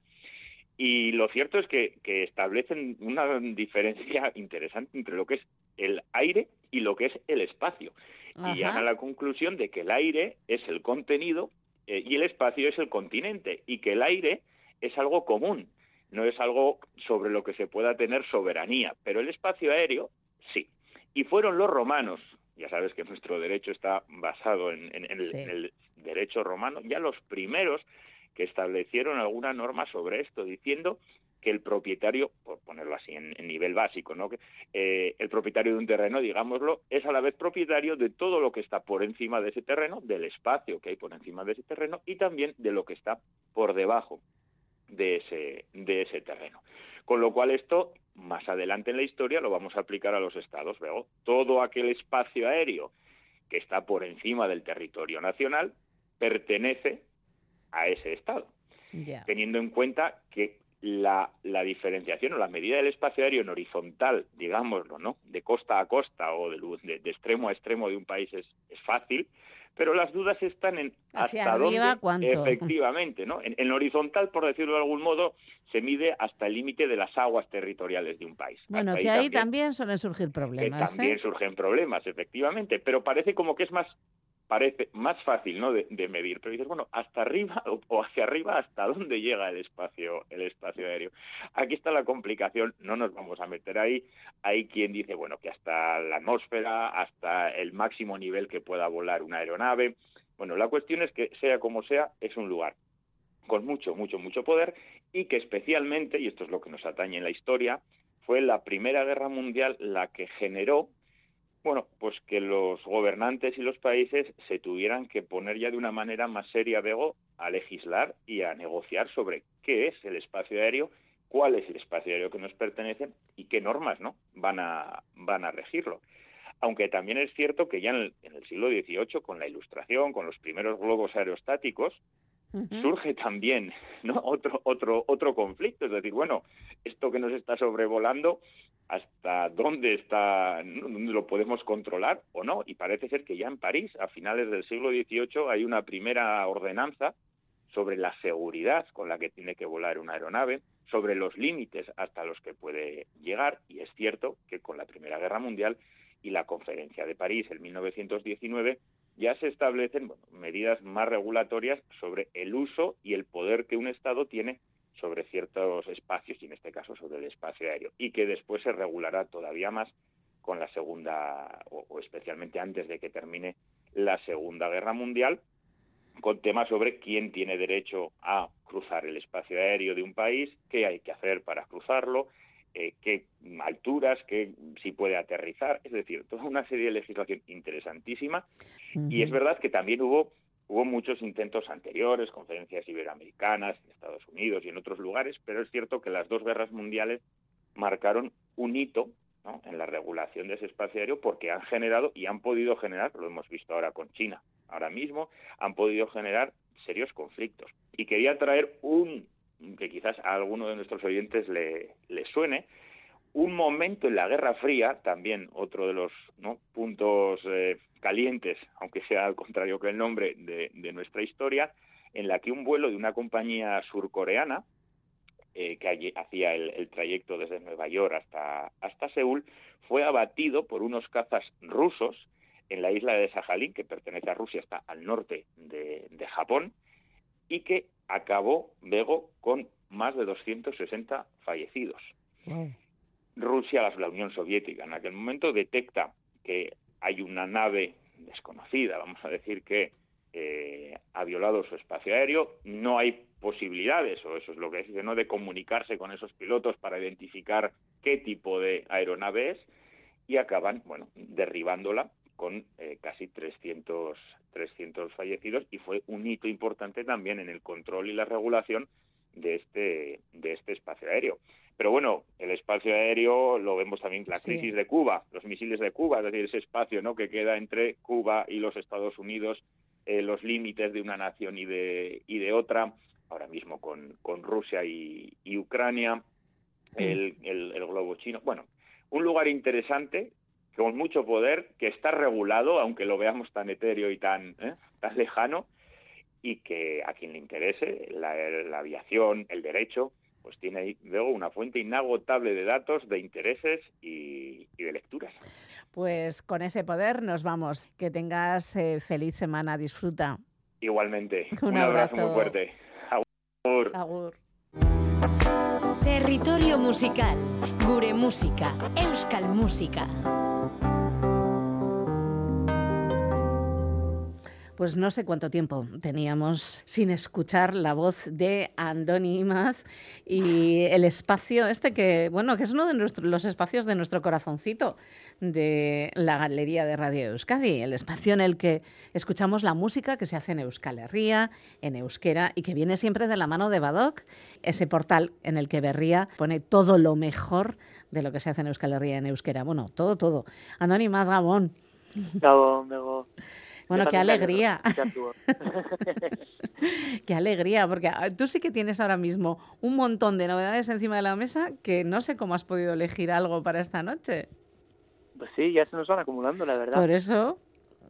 Y lo cierto es que, que establecen una diferencia interesante entre lo que es el aire y lo que es el espacio. Y llegan a la conclusión de que el aire es el contenido eh, y el espacio es el continente, y que el aire es algo común, no es algo sobre lo que se pueda tener soberanía, pero el espacio aéreo sí. Y fueron los romanos, ya sabes que nuestro derecho está basado en, en- en el, Sí. en el derecho romano, ya los primeros que establecieron alguna norma sobre esto, diciendo que el propietario, por ponerlo así en, nivel básico, ¿no? que eh, el propietario de un terreno, digámoslo, es a la vez propietario de todo lo que está por encima de ese terreno, del espacio que hay por encima de ese terreno y también de lo que está por debajo de ese, de ese terreno. Con lo cual esto, más adelante en la historia, lo vamos a aplicar a los estados. Luego, todo aquel espacio aéreo que está por encima del territorio nacional pertenece a ese estado teniendo en cuenta que la, la diferenciación o la medida del espacio aéreo en horizontal, digámoslo, ¿no? De costa a costa o de, de- de extremo a extremo de un país es, es fácil, pero las dudas están en Hacia hasta arriba, dónde, ¿cuánto? efectivamente, ¿no? En, en horizontal, por decirlo de algún modo, se mide hasta el límite de las aguas territoriales de un país. Bueno, Hasta que ahí también suelen surgir que problemas, también ¿eh? surgen problemas, efectivamente, pero parece como que es más parece más fácil ¿no? de, medir, pero dices, bueno, hasta arriba o, hacia arriba, ¿hasta dónde llega el espacio, el espacio aéreo? Aquí está la complicación, no nos vamos a meter ahí. Hay quien dice, bueno, que hasta la atmósfera, hasta el máximo nivel que pueda volar una aeronave. Bueno, la cuestión es que, sea como sea, es un lugar con mucho, mucho, mucho poder y que especialmente, y esto es lo que nos atañe en la historia, fue la Primera Guerra Mundial la que generó bueno, pues que los gobernantes y los países se tuvieran que poner ya de una manera más seria, Bego, a legislar y a negociar sobre qué es el espacio aéreo, cuál es el espacio aéreo que nos pertenece y qué normas ¿no? van, a, van a regirlo. Aunque también es cierto que ya en el, en el siglo XVIII, con la ilustración, con los primeros globos aerostáticos, surge también ¿no? otro, otro, otro conflicto. Es decir, bueno, esto que nos está sobrevolando, ¿hasta dónde está, dónde lo podemos controlar o no? Y parece ser que ya en París, a finales del siglo XVIII, hay una primera ordenanza sobre la seguridad con la que tiene que volar una aeronave, sobre los límites hasta los que puede llegar, y es cierto que con la Primera Guerra Mundial y la Conferencia de París en 1919 ya se establecen medidas más regulatorias sobre el uso y el poder que un Estado tiene sobre ciertos espacios y en este caso sobre el espacio aéreo y que después se regulará todavía más con la segunda o, especialmente antes de que termine la segunda guerra mundial con temas sobre quién tiene derecho a cruzar el espacio aéreo de un país, qué hay que hacer para cruzarlo, eh, qué alturas, qué si puede aterrizar, es decir, toda una serie de legislación interesantísima. Y es verdad que también hubo hubo muchos intentos anteriores, conferencias iberoamericanas en Estados Unidos y en otros lugares, pero es cierto que las dos guerras mundiales marcaron un hito en la regulación de ese espacio aéreo porque han generado y han podido generar, lo hemos visto ahora con China, ahora mismo, han podido generar serios conflictos. Y quería traer un que quizás a alguno de nuestros oyentes le, suene, un momento en la Guerra Fría, también otro de los puntos eh, calientes, aunque sea al contrario que el nombre de, nuestra historia, en la que un vuelo de una compañía surcoreana, eh, que hacía el, trayecto desde Nueva York hasta, hasta Seúl, fue abatido por unos cazas rusos en la isla de Sajalín, que pertenece a Rusia, está al norte de, de Japón, y que acabó luego con más de 260 fallecidos. Rusia, la Unión Soviética, en aquel momento detecta que hay una nave desconocida, vamos a decir que eh, ha violado su espacio aéreo, no hay posibilidades, o eso es lo que dice, ¿no? de comunicarse con esos pilotos para identificar qué tipo de aeronave es, y acaban, bueno, derribándola con eh, casi 300, 300 fallecidos y fue un hito importante también en el control y la regulación de este, de este espacio aéreo. Pero bueno, el espacio aéreo lo vemos también la crisis de Cuba, los misiles de Cuba, es decir, ese espacio ¿no? que queda entre Cuba y los Estados Unidos, eh, los límites de una nación y de, y de otra, ahora mismo con, con Rusia y, Ucrania, el, el, el globo chino. Bueno, un lugar interesante con mucho poder, que está regulado, aunque lo veamos tan etéreo y tan, ¿eh? tan lejano, y que a quien le interese, la, aviación, el derecho, pues tiene ahí luego una fuente inagotable de datos, de intereses y, de lecturas. Pues con ese poder nos vamos. Que tengas eh, feliz semana, disfruta. Igualmente. Un, abrazo. muy fuerte. Agur. Agur. Territorio musical. Gure Música. Euskal Música. Pues no sé cuánto tiempo teníamos sin escuchar la voz de Andoni Imaz y el espacio este que, bueno, que es uno de los espacios de nuestro corazoncito de la Galería de Radio Euskadi, el espacio en el que escuchamos la música que se hace en Euskal Herria, en euskera y que viene siempre de la mano de Badoc, ese portal en el que Berría pone todo lo mejor de lo que se hace en Euskal Herria en euskera. Bueno, todo, todo. Andoni Imaz, Gabón. Gabón, Gabón. Bueno, qué alegría. qué alegría, porque ah, tú sí que tienes ahora mismo un montón de novedades encima de la mesa que no sé cómo has podido elegir algo para esta noche. Pues sí, ya se nos van acumulando, la verdad. Por eso.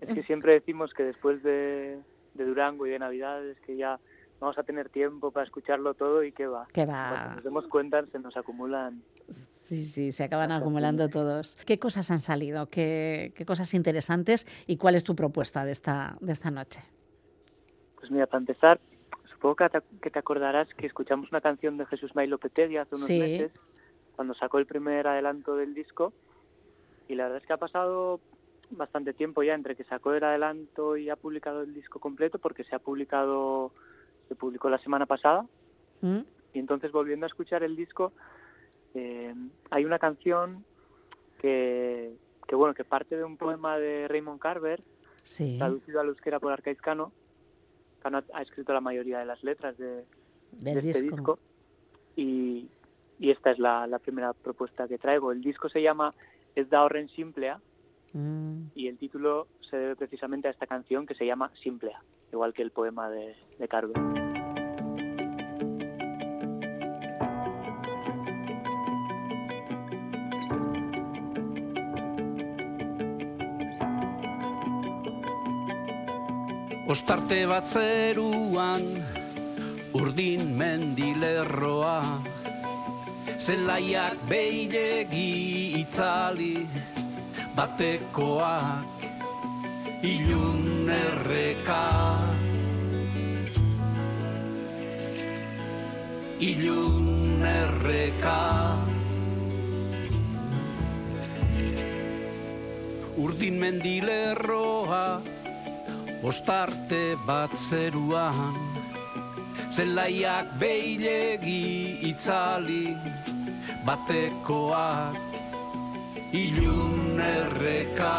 Es que siempre decimos que después de, Durango y de Navidades que ya vamos a tener tiempo para escucharlo todo y que va. Que va. Cuando nos demos cuenta se nos acumulan Sí, sí, se acaban acumulando todos. ¿Qué cosas han salido? ¿Qué, qué cosas interesantes? ¿Y cuál es tu propuesta de esta, de esta noche? Pues mira, para empezar, supongo que te, que te acordarás que escuchamos una canción de Jesús Mailo Petedi hace unos Sí. meses, cuando sacó el primer adelanto del disco, y la verdad es que ha pasado bastante tiempo ya entre que sacó el adelanto y ha publicado el disco completo, porque se ha publicado, se publicó la semana pasada, ¿Mm? y entonces volviendo a escuchar el disco, eh, hay una canción que, que, bueno, que parte de un poema de Raymond Carver, Sí. traducido al euskera por Arcaizcano. Cano ha- ha escrito la mayoría de las letras de, Del de este disco. disco. Y, y esta es la, la primera propuesta que traigo. El disco se llama Es da horren simplea Mm. y el título se debe precisamente a esta canción que se llama Simplea, igual que el poema de, de Carver. Ostarte bat zeruan urdin mendilerroa Zelaiak beilegi itzali batekoak ilun erreka Ilun erreka Urdin mendilerroa Ostarte bat zeruan. Zelaiak beilegi itzali Batekoak ilun erreka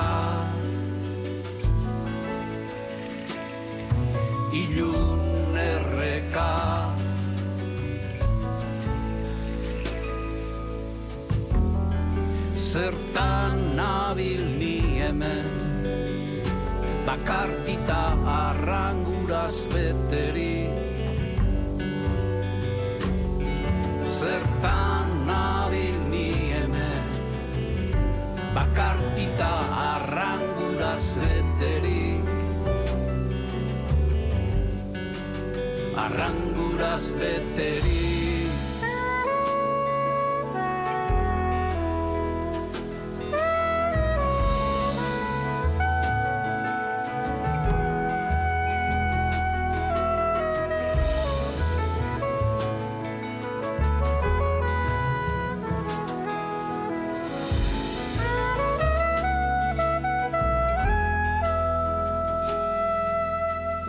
Ilun Zertan nabil ni hemen. Bakartita arranguraz beterik Zertan nabil ni hemen. Bakartita arranguraz beterik Arranguraz beterik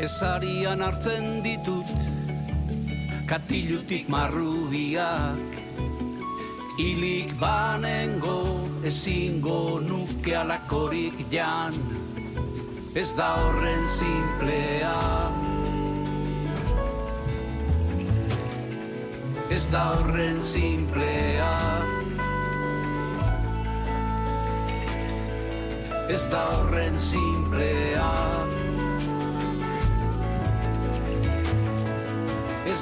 Ezarian hartzen ditut Katilutik marrubiak. Ilik banengo ezingo nuke alakorik jan. Ez da horren simplea Ez da horren simplea Ez da horren simplea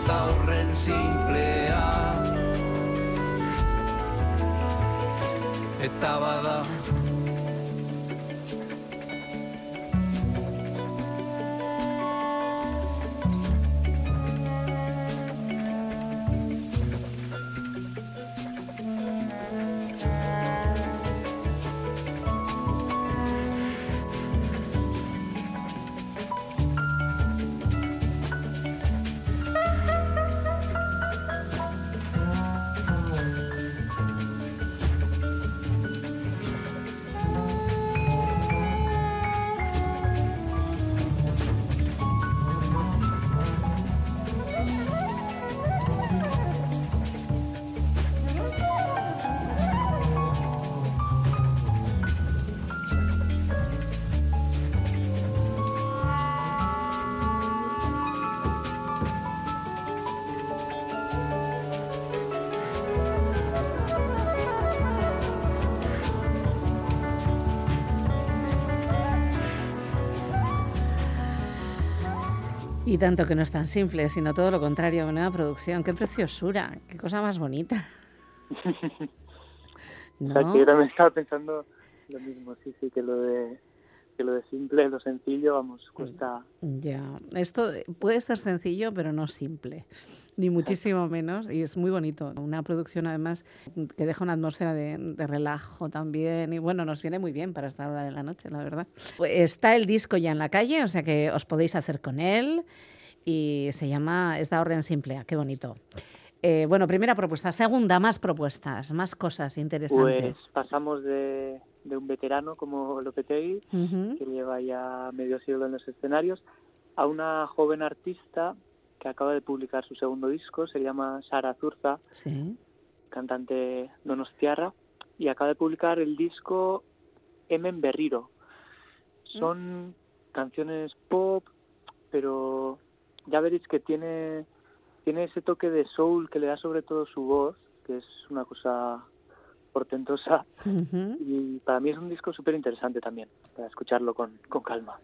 Ez da horren simplea. Eta bada Y tanto que no es tan simple, sino todo lo contrario, una producción. Qué preciosura, qué cosa más bonita. O sea, que yo también estaba pensando lo mismo, sí, sí, que lo de que lo de simple, lo sencillo, vamos, cuesta... Ya, esto puede ser sencillo, pero no simple, ni muchísimo menos, y es muy bonito. Una producción además que deja una atmósfera de, de relajo también, y bueno, nos viene muy bien para esta hora de la noche, la verdad. Pues está el disco ya en la calle, o sea que os podéis hacer con él, y se llama Esta Orden Simple, qué bonito. Eh, bueno, primera propuesta. Segunda, más propuestas, más cosas interesantes. Pues pasamos de, de un veterano como Lopetegui, Ujú. que lleva ya medio siglo en los escenarios, a una joven artista que acaba de publicar su segundo disco, se llama Sara Zurza, Sí. cantante donostiarra, y acaba de publicar el disco Emen Berriro. Son canciones pop, pero ya veréis que tiene, tiene ese toque de soul que le da sobre todo su voz, que es una cosa portentosa, y para mí es un disco súper interesante también, para escucharlo con, con calma.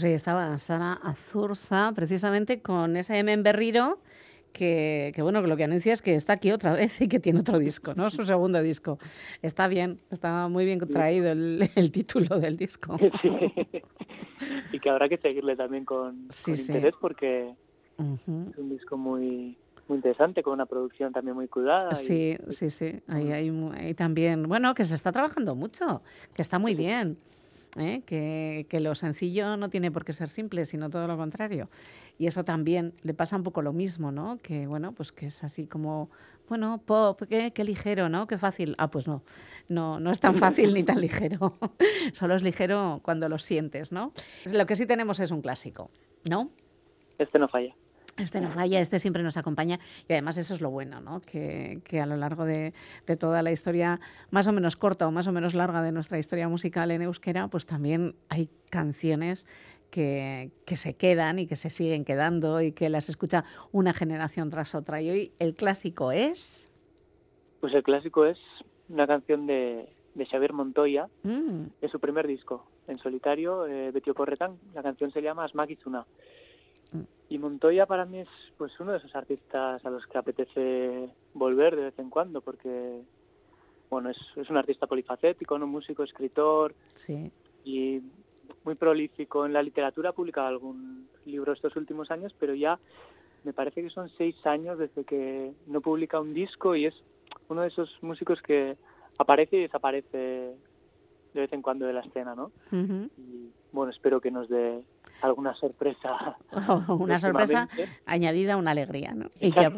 Pues ahí estaba Sara Azurza, precisamente con ese M en Berriro, que, que, bueno, que lo que anuncia es que está aquí otra vez y que tiene otro disco, ¿no? Su segundo disco. Está bien, está muy bien traído el, el título del disco. Sí. y que habrá que seguirle también con, Sí, con sí. interés porque es un disco muy muy interesante, con una producción también muy cuidada. y- Sí, sí, sí. Ahí, ahí también. Bueno, que se está trabajando mucho, que está muy bien. ¿Eh? que, que lo sencillo no tiene por qué ser simple, sino todo lo contrario. Y eso también le pasa un poco lo mismo, ¿no? Que bueno, pues que es así como, bueno, pop, qué, qué ligero, ¿no? Qué fácil. Ah, pues no, no, no es tan fácil ni tan ligero. Solo es ligero cuando lo sientes, ¿no? Lo que sí tenemos es un clásico, ¿no? Este no falla. Este no falla, este siempre nos acompaña y además eso es lo bueno, ¿no? que, que a lo largo de, de, toda la historia más o menos corta o más o menos larga de nuestra historia musical en euskera, pues también hay canciones que, que, se quedan y que se siguen quedando y que las escucha una generación tras otra. Y hoy el clásico es... Pues el clásico es una canción de, de Xavier Montoya, mm. de su primer disco, en solitario, eh, Betio Corretán. La canción se llama Asmakizuna. Y Montoya para mí es pues uno de esos artistas a los que apetece volver de vez en cuando, porque bueno es, es un artista polifacético, un músico, escritor sí. y muy prolífico en la literatura. Ha publicado algún libro estos últimos años, pero ya me parece que son seis años desde que no publica un disco y es uno de esos músicos que aparece y desaparece de vez en cuando de la escena, ¿no? Uh -huh. Y bueno, espero que nos dé alguna sorpresa. Una sorpresa añadida a una alegría, ¿no? Y que,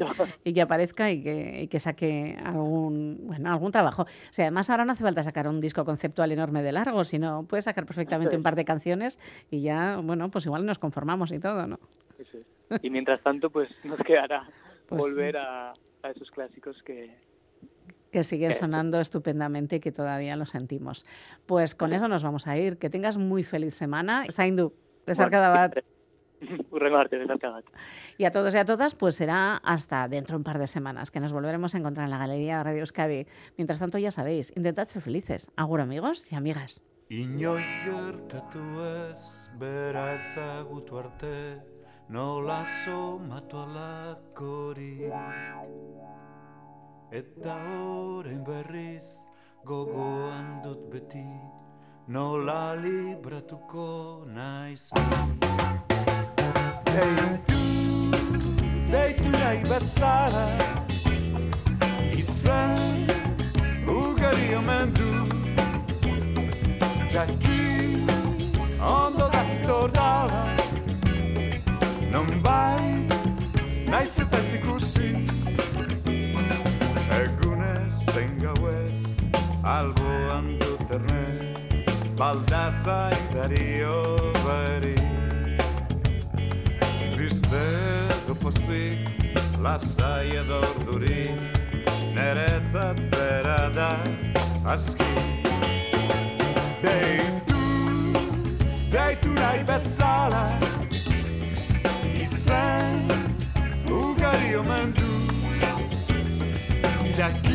y que, aparezca y que, y que, saque algún, bueno, algún trabajo. O sea, además ahora no hace falta sacar un disco conceptual enorme de largo, sino puedes sacar perfectamente un par de canciones y ya, bueno, pues igual nos conformamos y todo, ¿no? Y mientras tanto, pues nos quedará Pues volver a, a esos clásicos que, que siguen sonando estupendamente y que todavía lo sentimos. Pues con eso nos vamos a ir. Que tengas muy feliz semana. Saindu, besarkada bat. Y a todos y a todas, pues será hasta dentro de un par de semanas que nos volveremos a encontrar en la Galería Radio Euskadi. Mientras tanto, ya sabéis, intentad ser felices. Agur amigos y amigas. Inoiz gertatu ez, bera ezagutu arte, nola somatu alakorik. Eta orain berriz gogoan dut beti Nola libratuko naiz? Deitu, deitu nahi bezala. Izan, ugari omen du. Jaki, baldaza dario beri. Triste edo pozik, lasai edo urduri, neretzat bera da aski. Deitu, deitu nahi bezala, izan, ugari omen du, Jackie